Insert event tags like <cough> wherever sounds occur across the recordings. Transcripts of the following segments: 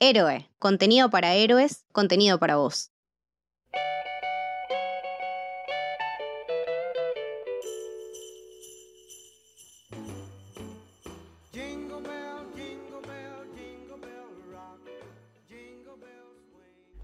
Héroe, contenido para héroes, contenido para vos.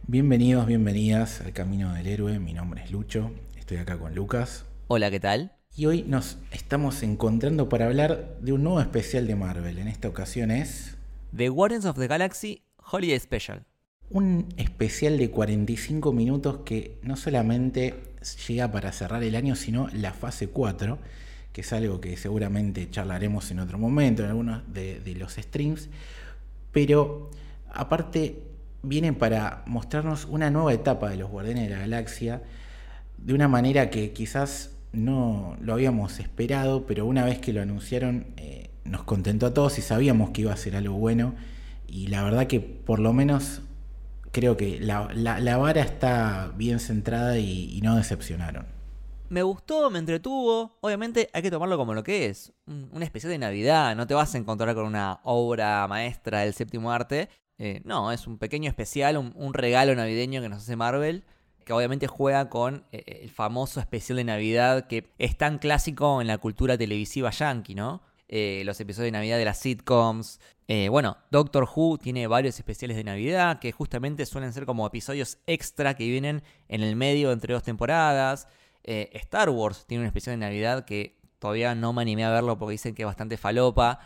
Bienvenidos, bienvenidas al Camino del Héroe. Mi nombre es Lucho, estoy acá con Lucas. Hola, ¿qué tal? Y hoy nos estamos encontrando para hablar de un nuevo especial de Marvel. En esta ocasión es... The Guardians of the Galaxy Holiday Special. Un especial de 45 minutos que no solamente llega para cerrar el año, sino la fase 4, que es algo que seguramente charlaremos en otro momento, en algunos de, los streams. Pero aparte viene para mostrarnos una nueva etapa de los Guardianes de la Galaxia, de una manera que quizás no lo habíamos esperado, pero una vez que lo anunciaron eh, nos contentó a todos y sabíamos que iba a ser algo bueno. Y la verdad que por lo menos creo que la, vara está bien centrada y, no decepcionaron. Me gustó, me entretuvo. Obviamente hay que tomarlo como lo que es. Una especie de Navidad. No te vas a encontrar con una obra maestra del séptimo arte. Eh, no, es un pequeño especial, un, regalo navideño que nos hace Marvel, que obviamente juega con eh, el famoso especial de Navidad que es tan clásico en la cultura televisiva yankee, ¿no? Eh, los episodios de Navidad de las sitcoms. bueno, Doctor Who tiene varios especiales de Navidad que justamente suelen ser como episodios extra que vienen en el medio entre dos temporadas. Star Wars tiene un especial de Navidad que todavía no me animé a verlo porque dicen que es bastante falopa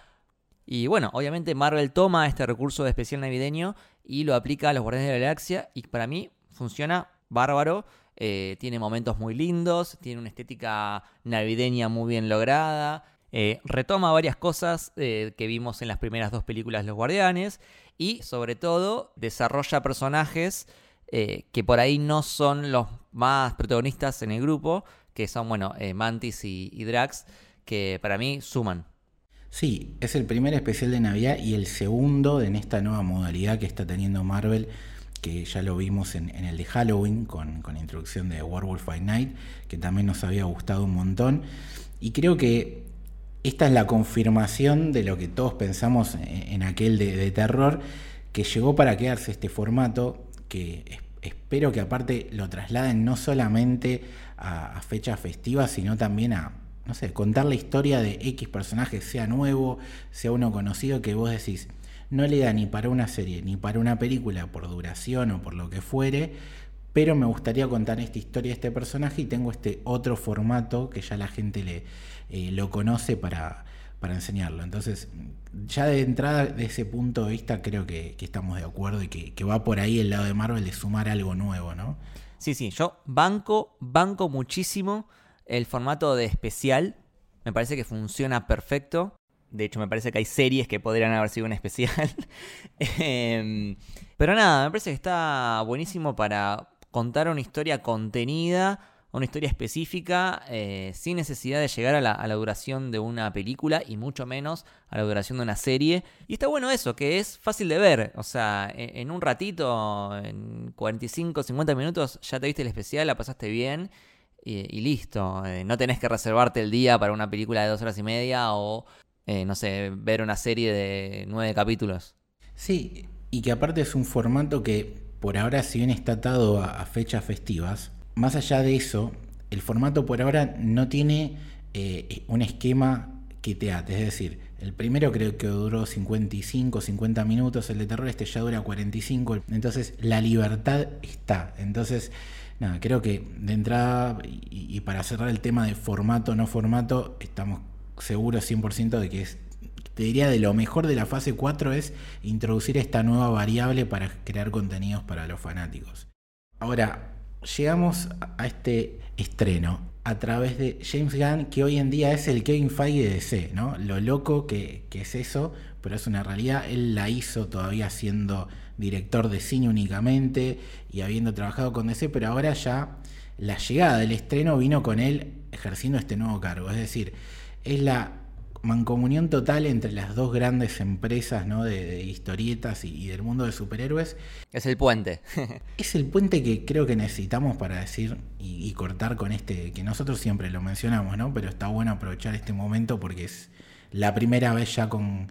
y bueno, obviamente Marvel toma este recurso de especial navideño y lo aplica a los Guardianes de la Galaxia y para mí funciona bárbaro. Eh, tiene momentos muy lindos, tiene una estética navideña muy bien lograda. Eh, retoma varias cosas eh, que vimos en las primeras dos películas Los Guardianes y sobre todo desarrolla personajes que por ahí no son los más protagonistas en el grupo, que son, bueno, Mantis y Drax, que para mí suman. Sí, es el primer especial de Navidad y el segundo en esta nueva modalidad que está teniendo Marvel, que ya lo vimos en, el de Halloween con, la introducción de Werewolf by Night, que también nos había gustado un montón. Y creo que esta es la confirmación de lo que todos pensamos en, aquel de, terror, que llegó para quedarse este formato, que espero que aparte lo trasladen no solamente a fechas festivas, sino también a no sé, contar la historia de X personaje, sea nuevo, sea uno conocido, que vos decís, no le da ni para una serie, ni para una película, por duración o por lo que fuere, pero me gustaría contar esta historia de este personaje y tengo este otro formato que ya la gente eh, lo conoce para, para enseñarlo. Entonces, ya de entrada, de ese punto de vista, creo que, estamos de acuerdo y que, que, va por ahí el lado de Marvel de sumar algo nuevo, ¿no? Sí, sí, yo banco, banco muchísimo el formato de especial me parece que funciona perfecto. De hecho, me parece que hay series que podrían haber sido un especial. <laughs> Em, pero nada, me parece que está buenísimo para contar una historia contenida, una historia específica, eh, sin necesidad de llegar a la, duración de una película y mucho menos a la duración de una serie. Y está bueno eso, que es fácil de ver. O sea, en, en un ratito, en 45, 50 minutos, ya te viste el especial, la pasaste bien y, listo. Eh, no tenés que reservarte el día para una película de dos horas y media o, eh, no sé, ver una serie de nueve capítulos. Sí, y que aparte es un formato que por ahora, si bien está atado a, fechas festivas, más allá de eso, el formato por ahora no tiene eh, un esquema que te ate. Es decir, el primero creo que duró 55, 50 minutos, el de terror este ya dura 45. Entonces, la libertad está. Entonces, nada, creo que de entrada, y, para cerrar el tema de formato, no formato, estamos seguros 100% de que es, te diría de lo mejor de la fase 4 es introducir esta nueva variable para crear contenidos para los fanáticos. Ahora, llegamos a este estreno a través de James Gunn, que hoy en día es el Kevin Feige de DC, ¿no? Lo loco que, que es eso, pero es una realidad. Él la hizo todavía siendo director de cine únicamente y habiendo trabajado con DC, pero ahora ya la llegada del estreno vino con él ejerciendo este nuevo cargo. Es decir, es la mancomunión total entre las dos grandes empresas ¿no? de, historietas y, del mundo de superhéroes. Es el puente. <laughs> es el puente que creo que necesitamos para decir y, cortar con este, que nosotros siempre lo mencionamos, ¿no? pero está bueno aprovechar este momento porque es la primera vez ya con,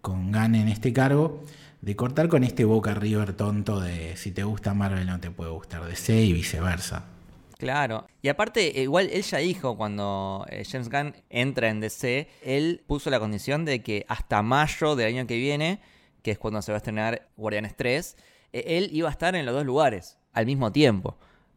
con Gunn en este cargo de cortar con este Boca River tonto de si te gusta Marvel no te puede gustar DC y viceversa. Claro, y aparte, igual él ya dijo cuando eh, James Gunn entra en DC, él puso la condición de que hasta mayo del año que viene, que es cuando se va a estrenar Guardianes 3, eh, él iba a estar en los dos lugares al mismo tiempo.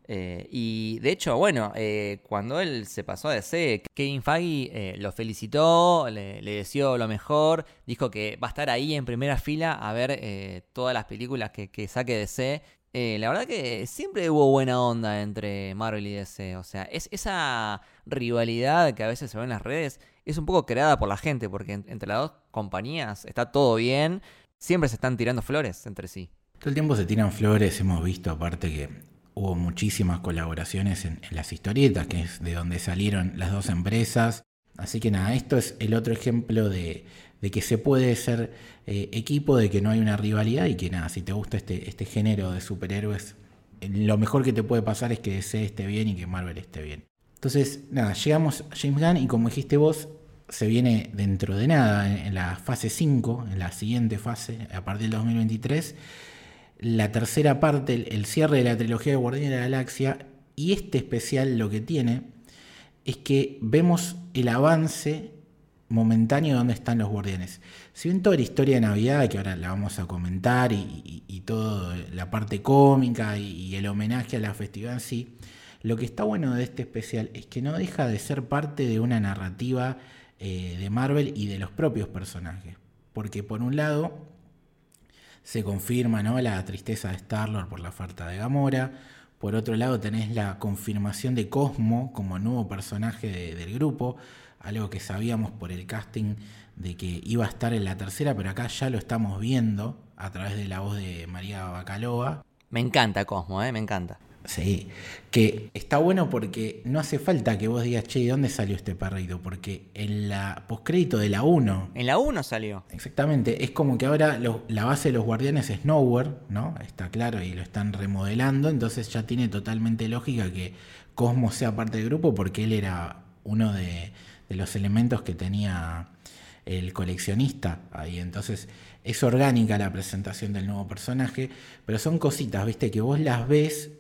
Eh, y de hecho, bueno, eh, cuando él se pasó a DC, Kevin Feige eh, lo felicitó, le, deseó lo mejor, dijo que va a estar ahí en primera fila a ver todas las películas que, que saque DC. La verdad que siempre hubo buena onda entre Marvel y DC. O sea, es esa rivalidad que a veces se ve en las redes es un poco creada por la gente, porque entre las dos compañías está todo bien, siempre se están tirando flores entre sí. Todo el tiempo se tiran flores, hemos visto aparte que hubo muchísimas colaboraciones en, las historietas, que es de donde salieron las dos empresas. Así que nada, esto es el otro ejemplo de, que se puede ser eh, equipo, de que no hay una rivalidad y que nada, si te gusta este, este género de superhéroes, lo mejor que te puede pasar es que DC esté bien y que Marvel esté bien. Entonces, nada, llegamos a James Gunn y como dijiste vos, se viene dentro de nada, en, la fase 5, en la siguiente fase, a partir del 2023 la tercera parte, el, cierre de la trilogía de Guardianes de la Galaxia, y este especial lo que tiene es que vemos el avance momentáneo de dónde están los guardianes. Si bien toda la historia de Navidad, que ahora la vamos a comentar, y, toda la parte cómica y, el homenaje a la festividad en sí, lo que está bueno de este especial es que no deja de ser parte de una narrativa eh, de Marvel y de los propios personajes. Porque por un lado, se confirma ¿no? la tristeza de Star-Lord por la falta de Gamora. Por otro lado tenés la confirmación de Cosmo como nuevo personaje del grupo, algo que sabíamos por el casting de que iba a estar en la tercera, pero acá ya lo estamos viendo a través de la voz de María Bacalova. Me encanta Cosmo, ¿eh? me encanta. Sí, que está bueno porque no hace falta que vos digas, che, ¿de dónde salió este perrito? Porque en la postcrédito de la 1. En la 1 salió. Exactamente, es como que ahora la base de los guardianes es Nowhere, ¿no? Está claro, y lo están remodelando, entonces ya tiene totalmente lógica que Cosmo sea parte del grupo porque él era uno de, de los elementos que tenía el coleccionista ahí. Entonces es orgánica la presentación del nuevo personaje, pero son cositas, viste, que vos las ves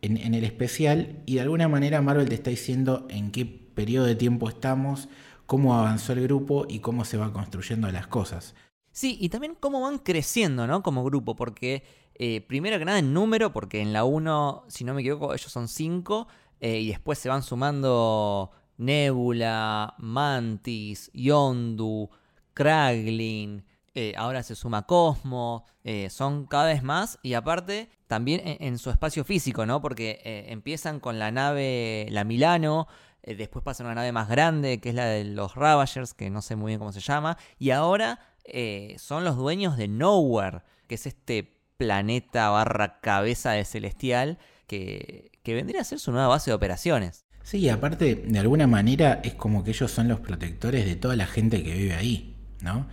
en, el especial y de alguna manera Marvel te está diciendo en qué periodo de tiempo estamos, cómo avanzó el grupo y cómo se van construyendo las cosas. Sí, y también cómo van creciendo, ¿no? Como grupo, porque eh, primero que nada en número, porque en la 1, si no me equivoco, ellos son 5, eh, y después se van sumando Nebula, Mantis, Yondu, Kraglin, eh, ahora se suma Cosmo, son cada vez más, y aparte también en, su espacio físico, ¿no? Porque eh, empiezan con la nave, la Milano, eh, después pasan a una nave más grande, que es la de los Ravagers, que no sé muy bien cómo se llama, y ahora eh, son los dueños de Nowhere, que es este planeta barra cabeza de celestial, que, que vendría a ser su nueva base de operaciones. Sí, aparte, de alguna manera es como que ellos son los protectores de toda la gente que vive ahí, ¿no?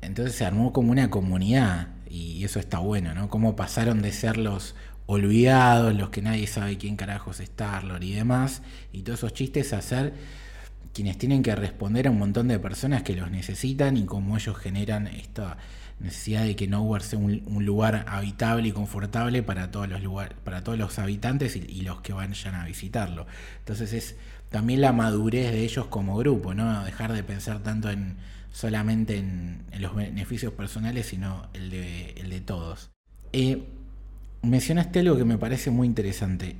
Entonces se armó como una comunidad y eso está bueno, ¿no? Cómo pasaron de ser los olvidados, los que nadie sabe quién carajos es Starlord y demás, y todos esos chistes a ser quienes tienen que responder a un montón de personas que los necesitan y cómo ellos generan esta necesidad de que Nowhere sea un, lugar habitable y confortable para todos los lugares, para todos los habitantes y, los que vayan a visitarlo. Entonces es también la madurez de ellos como grupo, ¿no? Dejar de pensar tanto en solamente en, los beneficios personales, sino el de, el de todos. Eh, mencionaste algo que me parece muy interesante.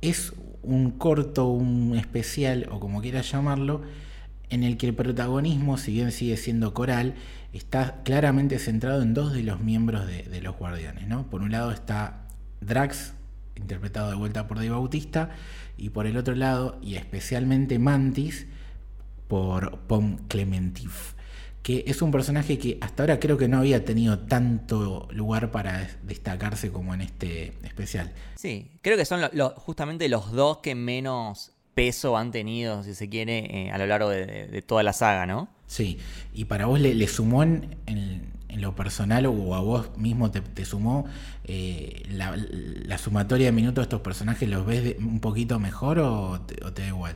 Es un corto, un especial, o como quieras llamarlo, en el que el protagonismo, si bien sigue siendo coral, está claramente centrado en dos de los miembros de, los guardianes. ¿no? Por un lado está Drax, interpretado de vuelta por Dave Bautista, y por el otro lado, y especialmente Mantis, por Pom Clementif, que es un personaje que hasta ahora creo que no había tenido tanto lugar para destacarse como en este especial. Sí, creo que son justamente los dos que menos peso han tenido, si se quiere, eh, a lo largo de, toda la saga, ¿no? Sí, y para vos le, sumó en, lo personal o a vos mismo te, sumó eh, la, sumatoria de minutos de estos personajes, ¿los ves un poquito mejor o te da igual?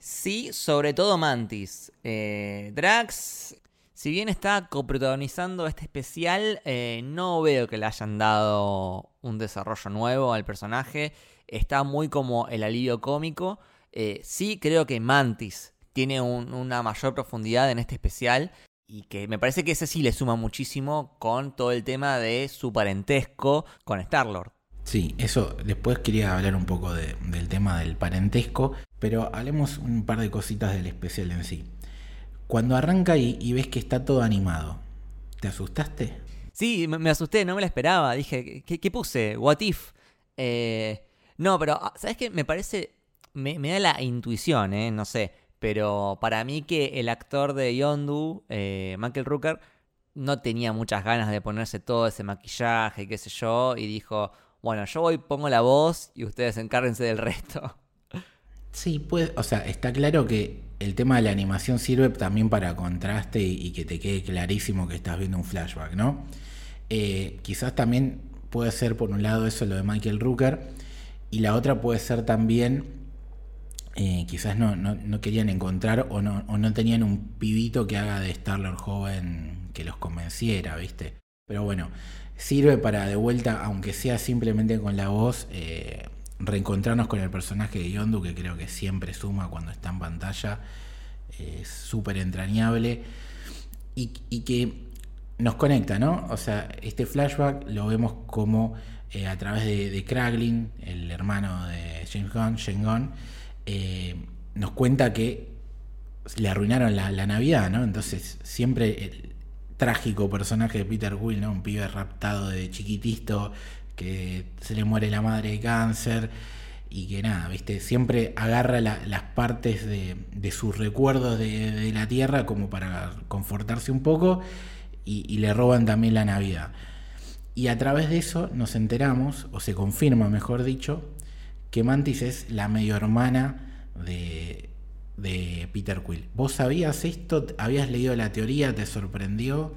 Sí, sobre todo Mantis. Eh, Drax Si bien está coprotagonizando este especial, no veo que le hayan dado un desarrollo nuevo al personaje. Está muy como el alivio cómico. Eh, sí creo que Mantis tiene una mayor profundidad en este especial y que me parece que ese sí le suma muchísimo con todo el tema de su parentesco con Star-Lord. Sí, eso después quería hablar un poco del tema del parentesco, pero hablemos un par de cositas del especial en sí. Cuando arranca y, ves que está todo animado, ¿te asustaste? Sí, me, asusté, no me la esperaba. Dije, ¿qué, puse? ¿What if? Eh, no, pero, ah, ¿sabes qué? Me parece. Me, da la intuición, ¿eh? No sé. Pero para mí que el actor de Yondu, eh, Michael Rooker, no tenía muchas ganas de ponerse todo ese maquillaje, qué sé yo, y dijo, bueno, yo voy, pongo la voz y ustedes encárguense del resto. <laughs> Sí, pues, o sea, está claro que el tema de la animación sirve también para contraste y, que te quede clarísimo que estás viendo un flashback, ¿no? Eh, quizás también puede ser por un lado eso lo de Michael Rooker y la otra puede ser también eh, quizás no, no, querían encontrar o no, o no tenían un pibito que haga de Star-Lord joven que los convenciera, ¿viste? Pero bueno, sirve para de vuelta, aunque sea simplemente con la voz, eh, reencontrarnos con el personaje de Yondu, que creo que siempre suma cuando está en pantalla, es súper entrañable y, que nos conecta, ¿no? O sea, este flashback lo vemos como eh, a través de, de, el hermano de James Gunn, Shane Gunn, eh, nos cuenta que le arruinaron la, Navidad, ¿no? Entonces, siempre el trágico personaje de Peter Will, ¿no? Un pibe raptado de chiquitito, que se le muere la madre de cáncer y que nada, ¿viste? Siempre agarra las partes de, sus recuerdos de, la tierra como para confortarse un poco y, le roban también la Navidad. Y a través de eso nos enteramos, o se confirma mejor dicho, que Mantis es la medio hermana de, de Peter Quill. ¿Vos sabías esto? ¿Habías leído la teoría? ¿Te sorprendió?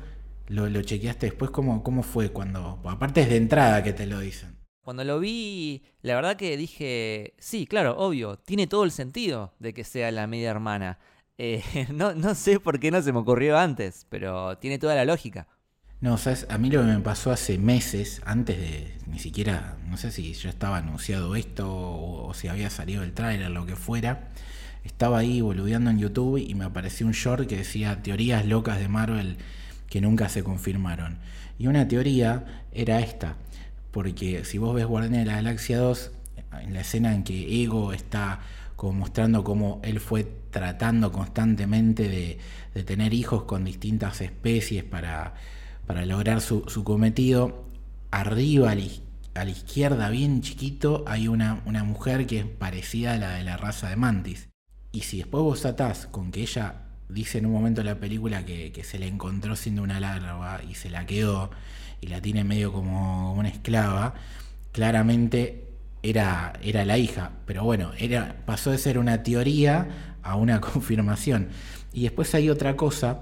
¿Lo, chequeaste después? ¿Cómo, ¿Cómo fue cuando.? Aparte es de entrada que te lo dicen. Cuando lo vi, la verdad que dije, sí, claro, obvio, tiene todo el sentido de que sea la media hermana. Eh, <laughs> no, no sé por qué no se me ocurrió antes, pero tiene toda la lógica. No, sabes, a mí lo que me pasó hace meses, antes de ni siquiera, no sé si ya estaba anunciado esto o, si había salido el tráiler, lo que fuera, estaba ahí boludeando en YouTube y me apareció un short que decía teorías locas de Marvel que nunca se confirmaron. Y una teoría era esta, porque si vos ves Guardián de la Galaxia 2, en la escena en que Ego está como mostrando cómo él fue tratando constantemente de, tener hijos con distintas especies para, para lograr su, cometido, arriba a la, izquierda, bien chiquito, hay una, una mujer que es parecida a la de la raza de Mantis. Y si después vos atás con que ella dice en un momento de la película que, se le encontró siendo una larva y se la quedó y la tiene medio como una esclava, claramente era, era la hija. Pero bueno, era, pasó de ser una teoría a una <laughs> confirmación. Y después hay otra cosa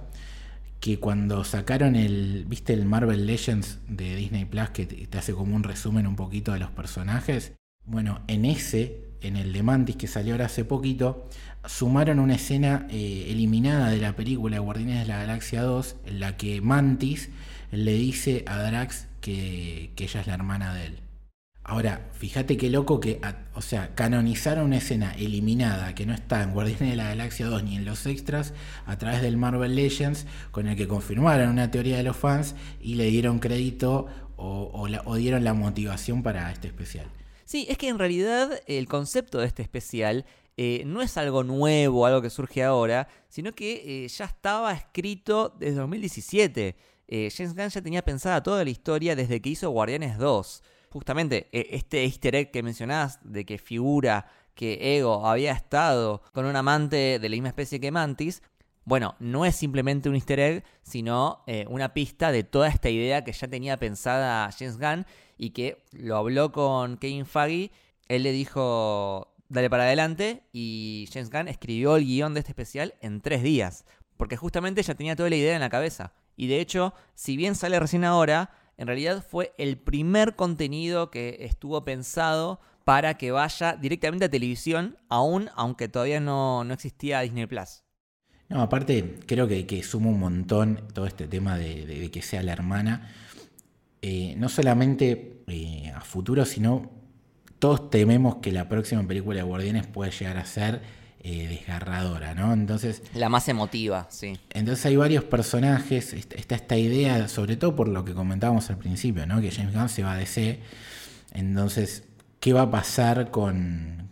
que cuando sacaron el, viste el Marvel Legends de Disney Plus que te hace como un resumen un poquito de los personajes, bueno, en ese, en el de Mantis que salió ahora hace poquito, sumaron una escena eh, eliminada de la película Guardianes de la Galaxia 2, en la que Mantis le dice a Drax que, ella es la hermana de él. Ahora, fíjate qué loco que, o sea, canonizaron una escena eliminada que no está en Guardianes de la Galaxia 2 ni en los extras a través del Marvel Legends, con el que confirmaron una teoría de los fans y le dieron crédito o, dieron la motivación para este especial. Sí, es que en realidad el concepto de este especial eh, no es algo nuevo, algo que surge ahora, sino que eh, ya estaba escrito desde 2017. Eh, James Gunn ya tenía pensada toda la historia desde que hizo Guardianes 2. Justamente este easter egg que mencionás de que figura que Ego había estado con un amante de la misma especie que Mantis, bueno, no es simplemente un easter egg, sino una pista de toda esta idea que ya tenía pensada James Gunn y que lo habló con Kevin Feige. Él le dijo, dale para adelante y James Gunn escribió el guion de este especial en tres días, porque justamente ya tenía toda la idea en la cabeza. Y de hecho, si bien sale recién ahora, en realidad fue el primer contenido que estuvo pensado para que vaya directamente a televisión, aún aunque todavía no, no existía Disney Plus. No, aparte, creo que, que suma un montón todo este tema de, que sea la hermana. Eh, no solamente eh, a futuro, sino todos tememos que la próxima película de Guardianes puede llegar a ser eh, desgarradora, ¿no? Entonces. La más emotiva, sí. Entonces hay varios personajes. Está esta idea, sobre todo por lo que comentábamos al principio, ¿no? Que James Gunn se va a DC. Entonces, ¿qué va a pasar con,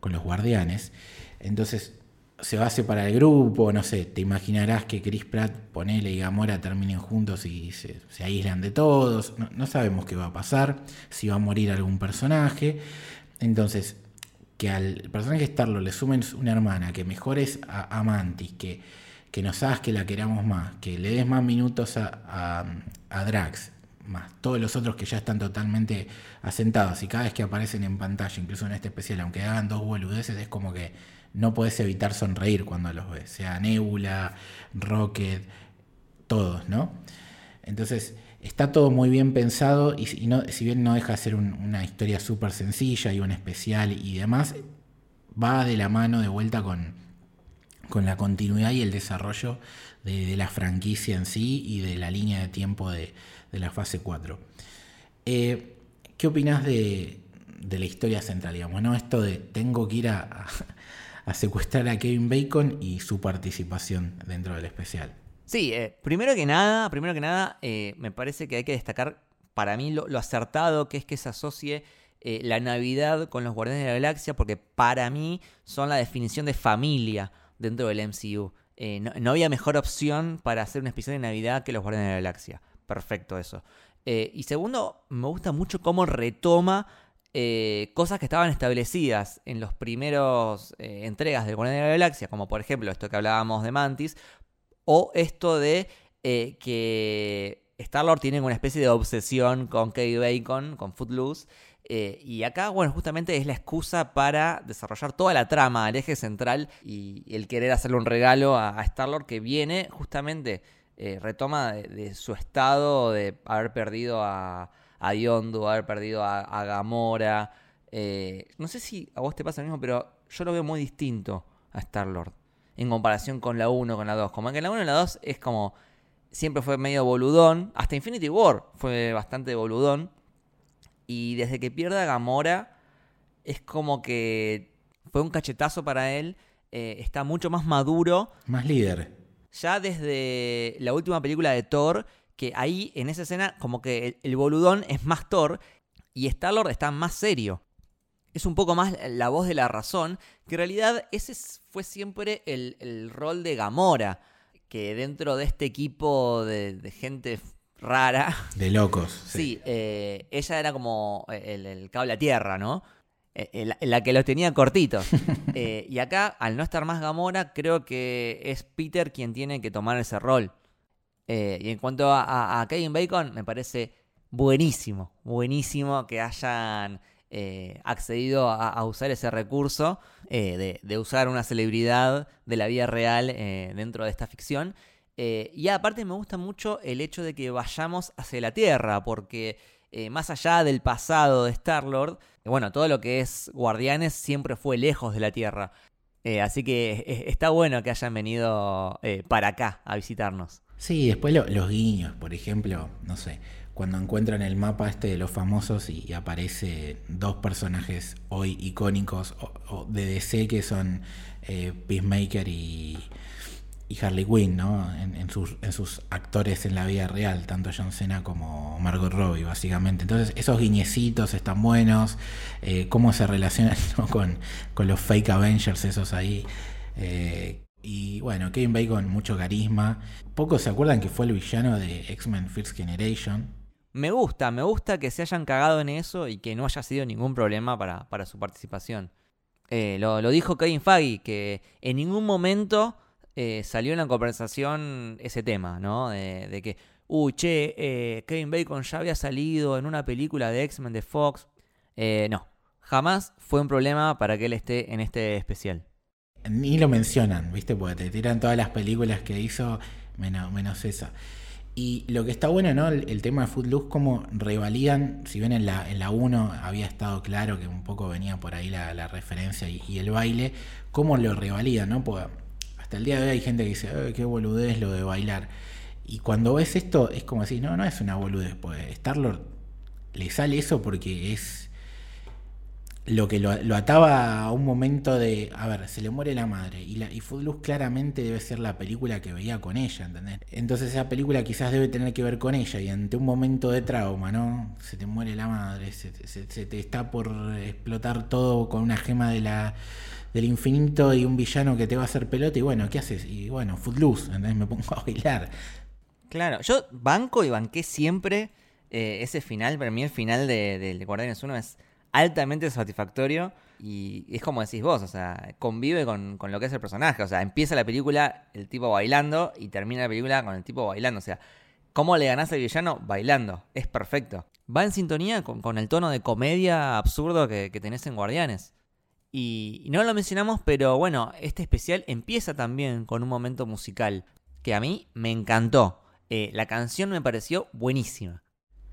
con los guardianes? Entonces, se va a separar el grupo, no sé, te imaginarás que Chris Pratt, Ponele y Gamora terminen juntos y se, aíslan de todos, no, sabemos qué va a pasar, si va a morir algún personaje, entonces que al personaje Starlo le sumen una hermana, que mejores a, a Mantis, que, que nos hagas que la queramos más, que le des más minutos a, a, Drax, más todos los otros que ya están totalmente asentados y cada vez que aparecen en pantalla, incluso en este especial, aunque hagan dos boludeces, es como que no puedes evitar sonreír cuando los ves, sea Nebula, Rocket, todos, ¿no? Entonces, está todo muy bien pensado y, si bien no deja de ser una historia súper sencilla y un especial y demás, va de la mano de vuelta con, con la continuidad y el desarrollo de, la franquicia en sí y de la línea de tiempo de, la fase 4. Eh, ¿Qué opinas de, la historia central? Digamos, ¿no? Esto de tengo que ir a <laughs> a secuestrar a Kevin Bacon y su participación dentro del especial. Sí, eh, primero que nada, primero que nada, eh, me parece que hay que destacar para mí lo, acertado que es que se asocie eh, la Navidad con los Guardianes de la Galaxia, porque para mí son la definición de familia dentro del MCU. No, no, había mejor opción para hacer un especial de Navidad que los Guardianes de la Galaxia. Perfecto eso. y segundo, me gusta mucho cómo retoma eh, cosas que estaban establecidas en los primeros eh, entregas de Guardián de la Galaxia, como por ejemplo esto que hablábamos de Mantis, o esto de eh, que Star-Lord tiene una especie de obsesión con Kevin Bacon, con Footloose, y acá, bueno, justamente es la excusa para desarrollar toda la trama, el eje central y, el querer hacerle un regalo a, Star-Lord que viene justamente, retoma de su estado de haber perdido a a Yondu, haber perdido a, Gamora. Eh, no sé si a vos te pasa lo mismo, pero yo lo veo muy distinto a Star-Lord. En comparación con la 1, con la 2. Como que en la 1 y la 2 es como. Siempre fue medio boludón. Hasta Infinity War fue bastante boludón. Y desde que pierde a Gamora, es como que fue un cachetazo para él. Eh, está mucho más maduro. Más líder. Ya desde la última película de Thor, que ahí en esa escena como que el, boludón es más Thor y Star-Lord está más serio. Es un poco más la voz de la razón, que en realidad ese fue siempre el, rol de Gamora, que dentro de este equipo de, gente rara... <laughs> De locos. Sí, eh, ella era como el, cable a tierra, ¿no? Eh, la que los tenía cortitos. <laughs> Eh, y acá, al no estar más Gamora, creo que es Peter quien tiene que tomar ese rol. Eh, y en cuanto a, Kevin Bacon, me parece buenísimo, buenísimo que hayan eh, accedido a, usar ese recurso eh, de, usar una celebridad de la vida real dentro de esta ficción. y aparte me gusta mucho el hecho de que vayamos hacia la Tierra, porque más allá del pasado de Star-Lord, bueno, todo lo que es Guardianes siempre fue lejos de la Tierra. así que está bueno que hayan venido para acá a visitarnos. Sí, después los guiños, por ejemplo, no sé, cuando encuentran el mapa este de los famosos y, aparece dos personajes hoy icónicos de DC que son eh, Peacemaker y, Harley Quinn, ¿no? En, sus, actores en la vida real, tanto John Cena como Margot Robbie, básicamente. Entonces, esos guiñecitos están buenos, eh, cómo se relacionan <laughs> con, los fake Avengers, esos ahí. Eh, y bueno, Kevin Bacon, mucho carisma. Pocos se acuerdan que fue el villano de X-Men First Generation. Me gusta, me gusta que se hayan cagado en eso y que no haya sido ningún problema para, su participación. Eh, lo, dijo Kevin Feige, que en ningún momento eh, salió en la conversación ese tema, ¿no? De, que, uy, che, eh, Kevin Bacon ya había salido en una película de X-Men de Fox. no, jamás fue un problema para que él esté en este especial ni lo mencionan, ¿viste? Porque te tiran todas las películas que hizo, menos, menos esa. Y lo que está bueno, ¿no? El, tema de Footloose, como revalidan, si bien en la, en la 1 había estado claro que un poco venía por ahí la, referencia y, el baile, cómo lo revalidan, ¿no? Porque hasta el día de hoy hay gente que dice, "Ay, qué boludez lo de bailar. Y cuando ves esto, es como decir, no, no es una boludez. Pues Star-Lord le sale eso porque es lo que lo, ataba a un momento de, a ver, se le muere la madre. Y, la, y Footloose claramente debe ser la película que veía con ella, ¿entendés? Entonces esa película quizás debe tener que ver con ella. Y ante un momento de trauma, ¿no? Se te muere la madre, se, te está por explotar todo con una gema la del infinito y un villano que te va a hacer pelota. Y bueno, ¿qué haces? Y bueno, Footloose, ¿entendés? Me pongo a bailar. Claro, yo banco y banqué siempre eh, ese final. Para mí el final de, de- de Guardianes 1 es altamente satisfactorio. Y es como decís vos, o sea, convive con, con lo que es el personaje. O sea, empieza la película el tipo bailando y termina la película con el tipo bailando. O sea, ¿cómo le ganás al villano? Bailando. Es perfecto. Va en sintonía con, con el tono de comedia absurdo que, tenés en Guardianes. Y, y no lo mencionamos, pero bueno, este especial empieza también con un momento musical que a mí me encantó. Eh, la canción me pareció buenísima.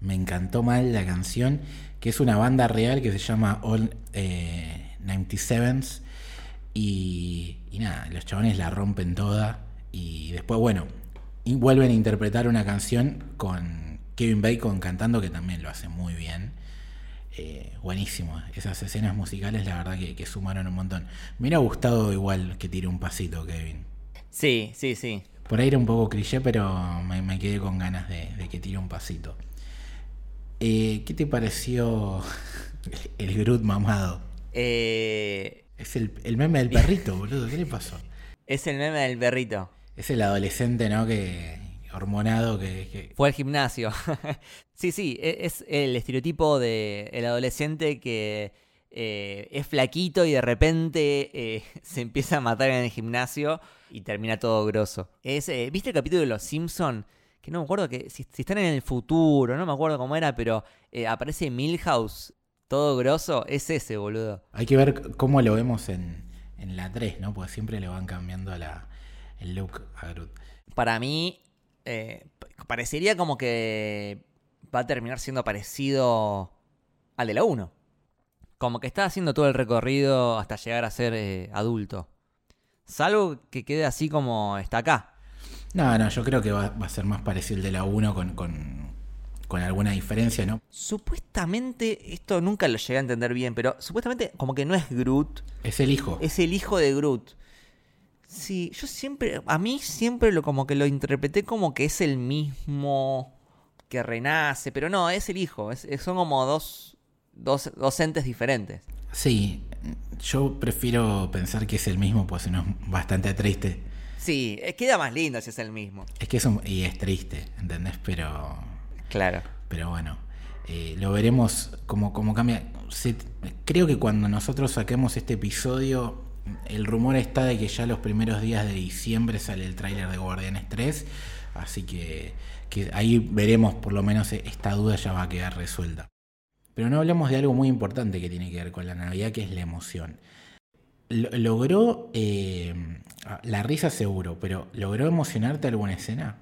Me encantó mal la canción, que es una banda real que se llama All eh, 97s. Y, y nada, los chabones la rompen toda. Y después, bueno, y vuelven a interpretar una canción con Kevin Bacon cantando, que también lo hace muy bien. Eh, buenísimo. Esas escenas musicales, la verdad que, que sumaron un montón. Me hubiera gustado igual que tire un pasito, Kevin. Sí, sí, sí. Por ahí era un poco cliché, pero me, me quedé con ganas de, de que tire un pasito. Eh, ¿Qué te pareció <laughs> el Groot mamado? Eh, Es el, el meme del perrito, boludo. ¿Qué le pasó? es el meme del perrito. Es el adolescente, ¿no? Que hormonado que, que- Fue al gimnasio. <laughs> sí, sí, e- es el estereotipo de el adolescente que eh, es flaquito y de repente eh, <laughs> se empieza a matar en el gimnasio y termina todo grosso. Es, eh, ¿Viste el capítulo de Los Simpson? Que no me acuerdo que si, si están en el futuro, no me acuerdo cómo era, pero eh, aparece Milhouse todo grosso. Es ese, boludo. Hay que ver cómo lo vemos en, en la 3, ¿no? Porque siempre le van cambiando la, el look a Groot. Para mí, eh, parecería como que va a terminar siendo parecido al de la 1. Como que está haciendo todo el recorrido hasta llegar a ser eh, adulto. Salvo que quede así como está acá. No, no, yo creo que va, va a ser más parecido el de la 1 con, con, con alguna diferencia, ¿no? Supuestamente, esto nunca lo llegué a entender bien, pero supuestamente como que no es Groot, Es el hijo. es el hijo de Groot. Sí, yo siempre, a mí siempre lo como que lo interpreté como que es el mismo que renace, pero no, es el hijo, es- es- son como dos, dos, dos entes diferentes. Sí, yo prefiero pensar que es el mismo, pues si no es bastante triste. Sí, eh, queda más lindo si es el mismo. Es que es un, y es triste, ¿entendés? Pero, Claro. pero bueno, eh, lo veremos como, como cambia. Se- creo que cuando nosotros saquemos este episodio, el rumor está de que ya los primeros días de diciembre sale el tráiler de Guardianes 3, así que, que ahí veremos, por lo menos e- esta duda ya va a quedar resuelta. Pero no hablamos de algo muy importante que tiene que ver con la Navidad, que es la emoción. Lo- logró eh, la risa seguro, pero ¿logró emocionarte alguna escena?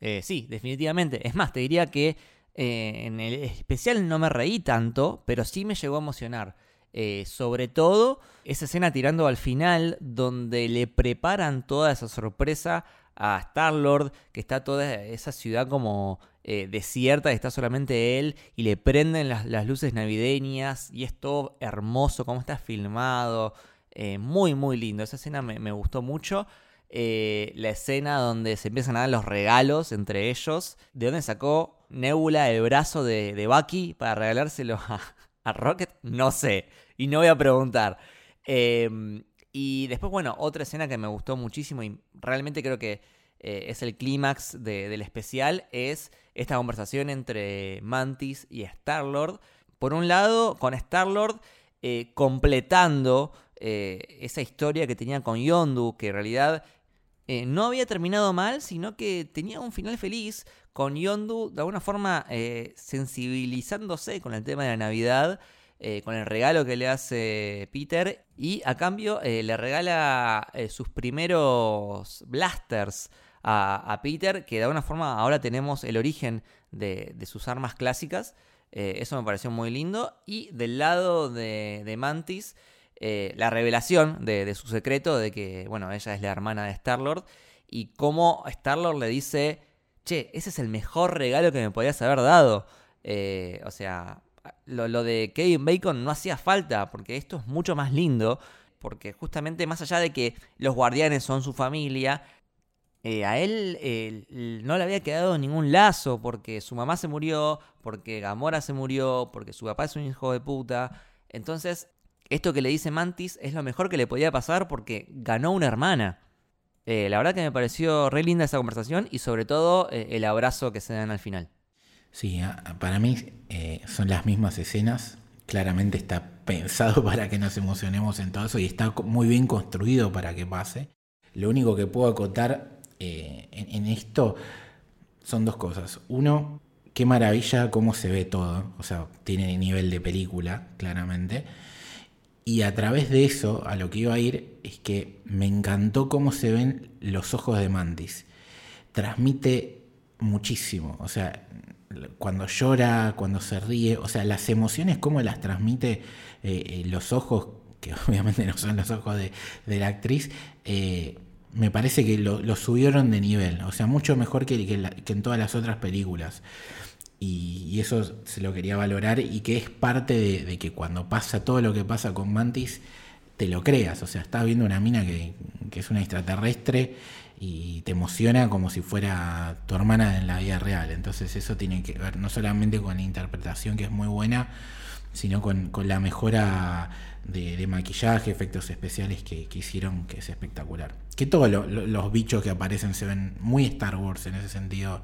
Eh, sí, definitivamente. Es más, te diría que eh, en el especial no me reí tanto, pero sí me llegó a emocionar. Eh, sobre todo esa escena tirando al final donde le preparan toda esa sorpresa a Star-Lord, que está toda esa ciudad como eh, desierta, está solamente él, y le prenden las, las luces navideñas, y es todo hermoso, cómo está filmado, eh, muy, muy lindo. Esa escena me, me gustó mucho. Eh, la escena donde se empiezan a dar los regalos entre ellos, de dónde sacó Nebula el brazo de, de Bucky para regalárselo a, <laughs> Rocket, no sé, y no voy a preguntar. Eh, y después, bueno, otra escena que me gustó muchísimo y realmente creo que eh, es el clímax de- del especial, es esta conversación entre Mantis y Star-Lord. Por un lado, con Star-Lord completando eh, esa historia que tenía con Yondu, que en realidad eh, no había terminado mal, sino que tenía un final feliz, con Yondu de alguna forma eh, sensibilizándose con el tema de la Navidad, con el regalo que le hace Peter, y a cambio le regala sus primeros blasters a, Peter, que de alguna forma ahora tenemos el origen de, sus armas clásicas. Eso me pareció muy lindo. Y del lado de, de Mantis, eh, la revelación de, su secreto, de que, bueno, ella es la hermana de Star-Lord, y cómo Star-Lord le dice, che, ese es el mejor regalo que me podías haber dado. Eh, o sea, lo, de Kevin Bacon no hacía falta, porque esto es mucho más lindo, porque justamente más allá de que los guardianes son su familia, eh, a él no le había quedado ningún lazo porque su mamá se murió, porque Gamora se murió, porque su papá es un hijo de puta. Entonces, esto que le dice Mantis es lo mejor que le podía pasar porque ganó una hermana. Eh, la verdad que me pareció re linda esa conversación y sobre todo eh, el abrazo que se dan al final. Sí, para mí son las mismas escenas. Claramente está pensado <laughs> para que nos emocionemos en todo eso y está muy bien construido para que pase. Lo único que puedo acotar eh, en, esto son dos cosas. Uno, qué maravilla cómo se ve todo. O sea, tiene nivel de película, claramente. Y a través de eso, a lo que iba a ir, es que me encantó cómo se ven los ojos de Mantis. Transmite muchísimo. O sea, cuando llora, cuando se ríe, o sea, las emociones, cómo las transmite eh, eh, los ojos, que <laughs> obviamente no son los ojos de, la actriz, me parece que lo, subieron de nivel, o sea, mucho mejor que, que, en todas las otras películas. Y, eso se lo quería valorar y que es parte de, que cuando pasa todo lo que pasa con Mantis, te lo creas, o sea, estás viendo una mina que, que es una extraterrestre y te emociona como si fuera tu hermana en la vida real. Entonces eso tiene que ver no solamente con la interpretación que es muy buena, sino con, la mejora de, maquillaje, efectos especiales que, hicieron, que es espectacular. Que todos los bichos que aparecen se ven muy Star Wars en ese sentido,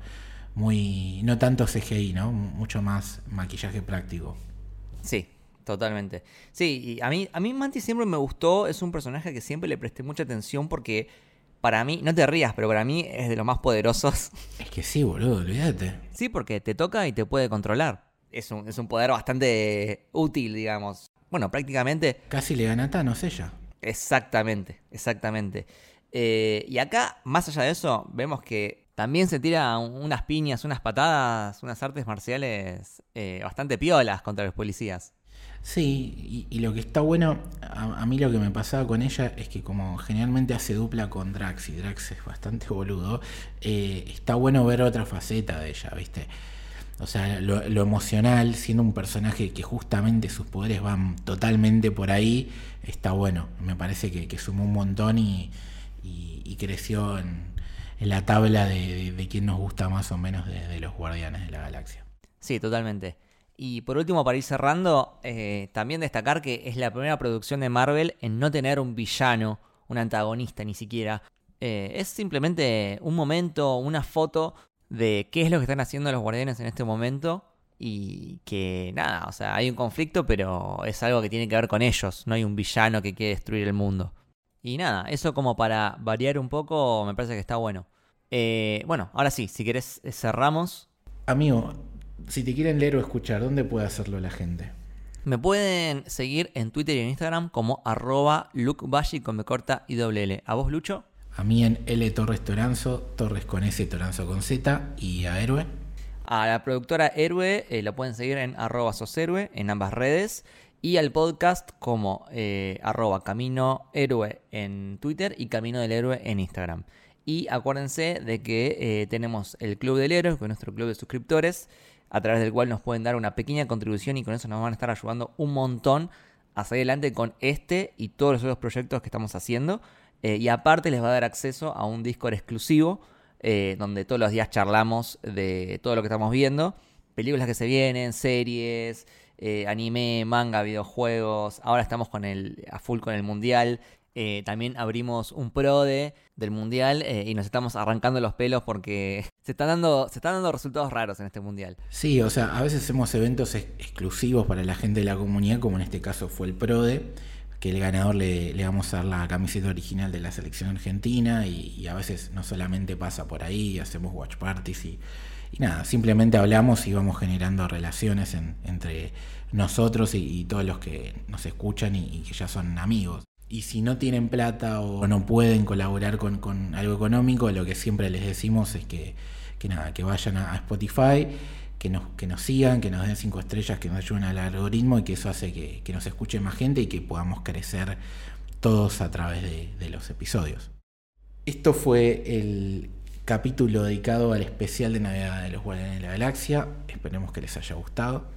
muy no tanto CGI, ¿no? Mucho más maquillaje práctico. Sí, totalmente. Sí, y a mí, a mí Mantis siempre me gustó, es un personaje que siempre le presté mucha atención porque para mí, no te rías, pero para mí es de los más poderosos. <laughs> Es que sí, boludo, olvídate. Sí, porque te toca y te puede controlar es un, es un poder bastante útil, digamos. Bueno, prácticamente... Casi le gana a Thanos ella. Exactamente, exactamente. Eh, y acá, más allá de eso, vemos que también se tira unas piñas, unas patadas, unas artes marciales eh, bastante piolas contra los policías. Sí, y, lo que está bueno, a, mí lo que me pasaba con ella es que como generalmente hace dupla con Drax y Drax es bastante <laughs> boludo, eh, está bueno ver otra faceta de ella, ¿viste? O sea, lo, emocional, siendo un personaje que justamente sus poderes van totalmente por ahí, está bueno. Me parece que, sumó un montón y, creció en, la tabla de, de, quién nos gusta más o menos de, los Guardianes de la Galaxia. Sí, totalmente. Y por último, para ir cerrando, eh, también destacar que es la primera producción de Marvel en no tener un villano, un antagonista ni siquiera. Eh, es simplemente un momento, una foto de qué es lo que están haciendo los guardianes en este momento y que nada, o sea, hay un conflicto, pero es algo que tiene que ver con ellos, no hay un villano que quiere destruir el mundo. Y nada, eso como para variar un poco me parece que está bueno. Eh, bueno, ahora sí, si querés eh, cerramos. Amigo, si te quieren leer o escuchar, ¿dónde puede hacerlo la gente? Me pueden seguir en Twitter y en Instagram como arroba con me corta y doble L. ¿A vos, Lucho? A mí en L Torres Toranzo, Torres con S, Toranzo con Z y a Héroe. A la productora Héroe eh, la pueden seguir en arroba soshéroe en ambas redes y al podcast como eh, arroba Camino Héroe en Twitter y Camino del Héroe en Instagram. Y acuérdense de que eh, tenemos el Club del Héroe, que es nuestro club de suscriptores, a través del cual nos pueden dar una pequeña contribución y con eso nos van a estar ayudando un montón a seguir adelante con este y todos los otros proyectos que estamos haciendo. Eh, y aparte les va a dar acceso a un Discord exclusivo eh, donde todos los días charlamos de todo lo que estamos viendo. Películas que se vienen, series, eh, anime, manga, videojuegos. Ahora estamos con el, a full con el mundial. también abrimos un PRODE del mundial y nos estamos arrancando los pelos porque <laughs> se están, dando, se están dando resultados raros en este mundial. Sí, o sea, a veces hacemos eventos exclusivos para la gente de la comunidad, como en este caso fue el PRODE que el ganador le, vamos a dar la camiseta original de la selección argentina y, a veces no solamente pasa por ahí, hacemos watch parties y, y nada, simplemente hablamos y vamos generando relaciones entre nosotros y, todos los que nos escuchan y, que ya son amigos. Y si no tienen plata o no pueden colaborar con, algo económico, lo que siempre les decimos es que, que nada, que vayan a, Spotify, que nos, que nos sigan, que nos den cinco estrellas, que nos ayuden al algoritmo y que eso hace que, que nos escuche más gente y que podamos crecer todos a través de los episodios. Esto fue el capítulo dedicado al especial de Navidad de los Guardianes de la Galaxia. Esperemos que les haya gustado.